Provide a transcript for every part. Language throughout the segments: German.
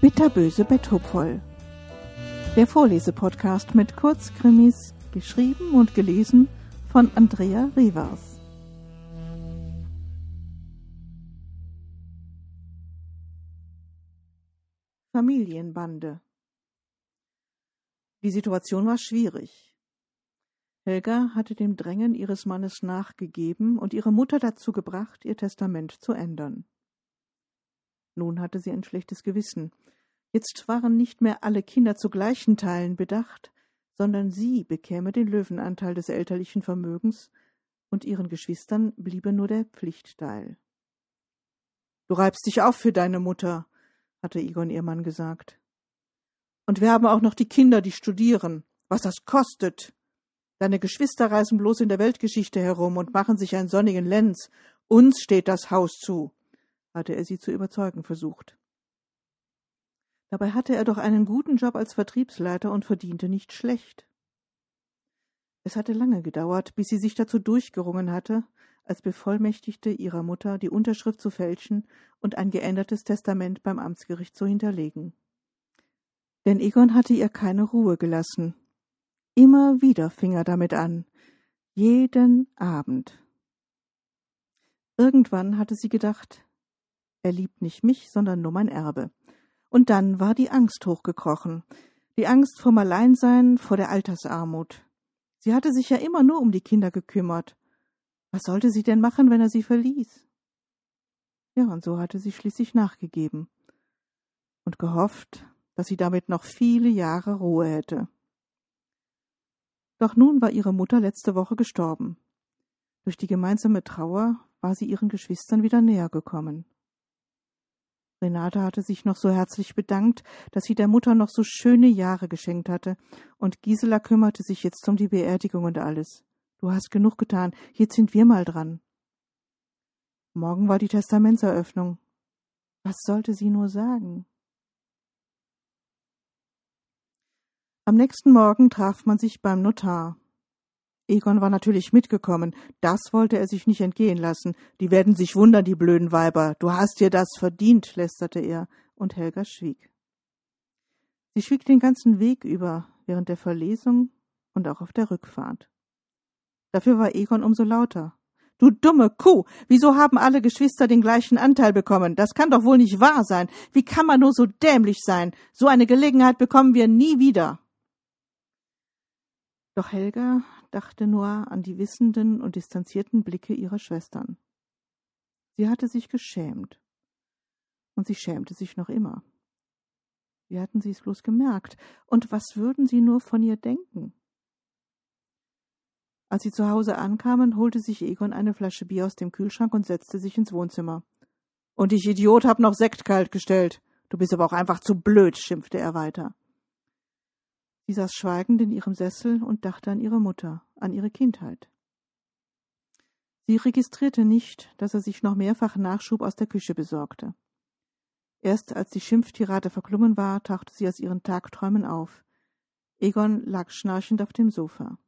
Bitterböse Betthupfoll. Der Vorlesepodcast mit Kurzkrimis, geschrieben und gelesen von Andrea Rivers. Familienbande. Die Situation war schwierig. Helga hatte dem Drängen ihres Mannes nachgegeben und ihre Mutter dazu gebracht, ihr Testament zu ändern. Nun hatte sie ein schlechtes Gewissen. Jetzt waren nicht mehr alle Kinder zu gleichen Teilen bedacht, sondern sie bekäme den Löwenanteil des elterlichen Vermögens, und ihren Geschwistern bliebe nur der Pflichtteil. Du reibst dich auf für deine Mutter, hatte Egon ihr Mann gesagt. Und wir haben auch noch die Kinder, die studieren. Was das kostet. Deine Geschwister reisen bloß in der Weltgeschichte herum und machen sich einen sonnigen Lenz. Uns steht das Haus zu, hatte er sie zu überzeugen versucht. Dabei hatte er doch einen guten Job als Vertriebsleiter und verdiente nicht schlecht. Es hatte lange gedauert, bis sie sich dazu durchgerungen hatte, als Bevollmächtigte ihrer Mutter die Unterschrift zu fälschen und ein geändertes Testament beim Amtsgericht zu hinterlegen. Denn Egon hatte ihr keine Ruhe gelassen. Immer wieder fing er damit an. Jeden Abend. Irgendwann hatte sie gedacht, er liebt nicht mich, sondern nur mein Erbe. Und dann war die Angst hochgekrochen. Die Angst vorm Alleinsein, vor der Altersarmut. Sie hatte sich ja immer nur um die Kinder gekümmert. Was sollte sie denn machen, wenn er sie verließ? Ja, und so hatte sie schließlich nachgegeben und gehofft, dass sie damit noch viele Jahre Ruhe hätte. Doch nun war ihre Mutter letzte Woche gestorben. Durch die gemeinsame Trauer war sie ihren Geschwistern wieder näher gekommen. Renate hatte sich noch so herzlich bedankt, dass sie der Mutter noch so schöne Jahre geschenkt hatte, und Gisela kümmerte sich jetzt um die Beerdigung und alles. Du hast genug getan, jetzt sind wir mal dran. Morgen war die Testamentseröffnung. Was sollte sie nur sagen? Am nächsten Morgen traf man sich beim Notar. Egon war natürlich mitgekommen. Das wollte er sich nicht entgehen lassen. Die werden sich wundern, die blöden Weiber. Du hast dir das verdient, lästerte er, und Helga schwieg. Sie schwieg den ganzen Weg über, während der Verlesung und auch auf der Rückfahrt. Dafür war Egon umso lauter. Du dumme Kuh, wieso haben alle Geschwister den gleichen Anteil bekommen? Das kann doch wohl nicht wahr sein. Wie kann man nur so dämlich sein? So eine Gelegenheit bekommen wir nie wieder. Doch Helga dachte nur an die wissenden und distanzierten Blicke ihrer Schwestern. Sie hatte sich geschämt. Und sie schämte sich noch immer. Wie hatten sie es bloß gemerkt? Und was würden sie nur von ihr denken? Als sie zu Hause ankamen, holte sich Egon eine Flasche Bier aus dem Kühlschrank und setzte sich ins Wohnzimmer. Und ich Idiot hab noch Sekt kalt gestellt. Du bist aber auch einfach zu blöd, schimpfte er weiter. Sie saß schweigend in ihrem Sessel und dachte an ihre Mutter, an ihre Kindheit. Sie registrierte nicht, dass er sich noch mehrfach Nachschub aus der Küche besorgte. Erst als die Schimpftirade verklungen war, tauchte sie aus ihren Tagträumen auf. Egon lag schnarchend auf dem Sofa.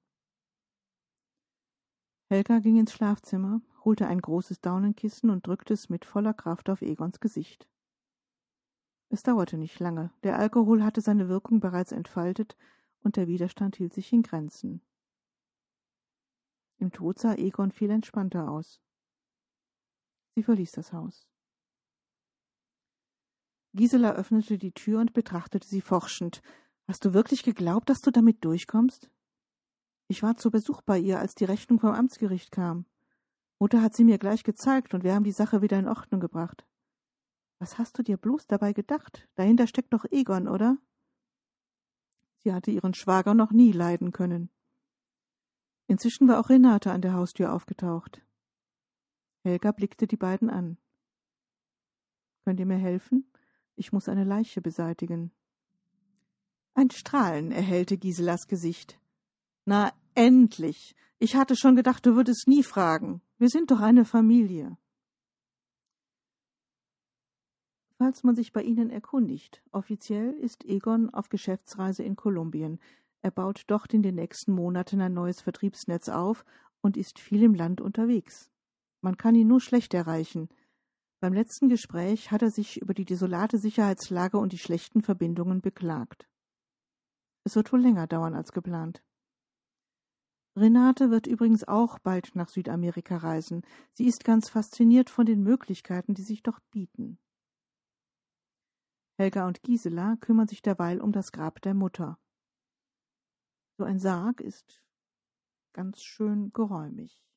Helga ging ins Schlafzimmer, holte ein großes Daunenkissen und drückte es mit voller Kraft auf Egons Gesicht. Es dauerte nicht lange. Der Alkohol hatte seine Wirkung bereits entfaltet und der Widerstand hielt sich in Grenzen. Im Tod sah Egon viel entspannter aus. Sie verließ das Haus. Gisela öffnete die Tür und betrachtete sie forschend. Hast du wirklich geglaubt, dass du damit durchkommst? Ich war zu Besuch bei ihr, als die Rechnung vom Amtsgericht kam. Mutter hat sie mir gleich gezeigt und wir haben die Sache wieder in Ordnung gebracht. Was hast du dir bloß dabei gedacht? Dahinter steckt doch Egon, oder? Sie hatte ihren Schwager noch nie leiden können. Inzwischen war auch Renate an der Haustür aufgetaucht. Helga blickte die beiden an. Könnt ihr mir helfen? Ich muss eine Leiche beseitigen. Ein Strahlen erhellte Giselas Gesicht. Na, endlich. Ich hatte schon gedacht, du würdest nie fragen. Wir sind doch eine Familie. Falls man sich bei Ihnen erkundigt, offiziell ist Egon auf Geschäftsreise in Kolumbien. Er baut dort in den nächsten Monaten ein neues Vertriebsnetz auf und ist viel im Land unterwegs. Man kann ihn nur schlecht erreichen. Beim letzten Gespräch hat er sich über die desolate Sicherheitslage und die schlechten Verbindungen beklagt. Es wird wohl länger dauern als geplant. Renate wird übrigens auch bald nach Südamerika reisen. Sie ist ganz fasziniert von den Möglichkeiten, die sich dort bieten. Helga und Gisela kümmern sich derweil um das Grab der Mutter. So ein Sarg ist ganz schön geräumig.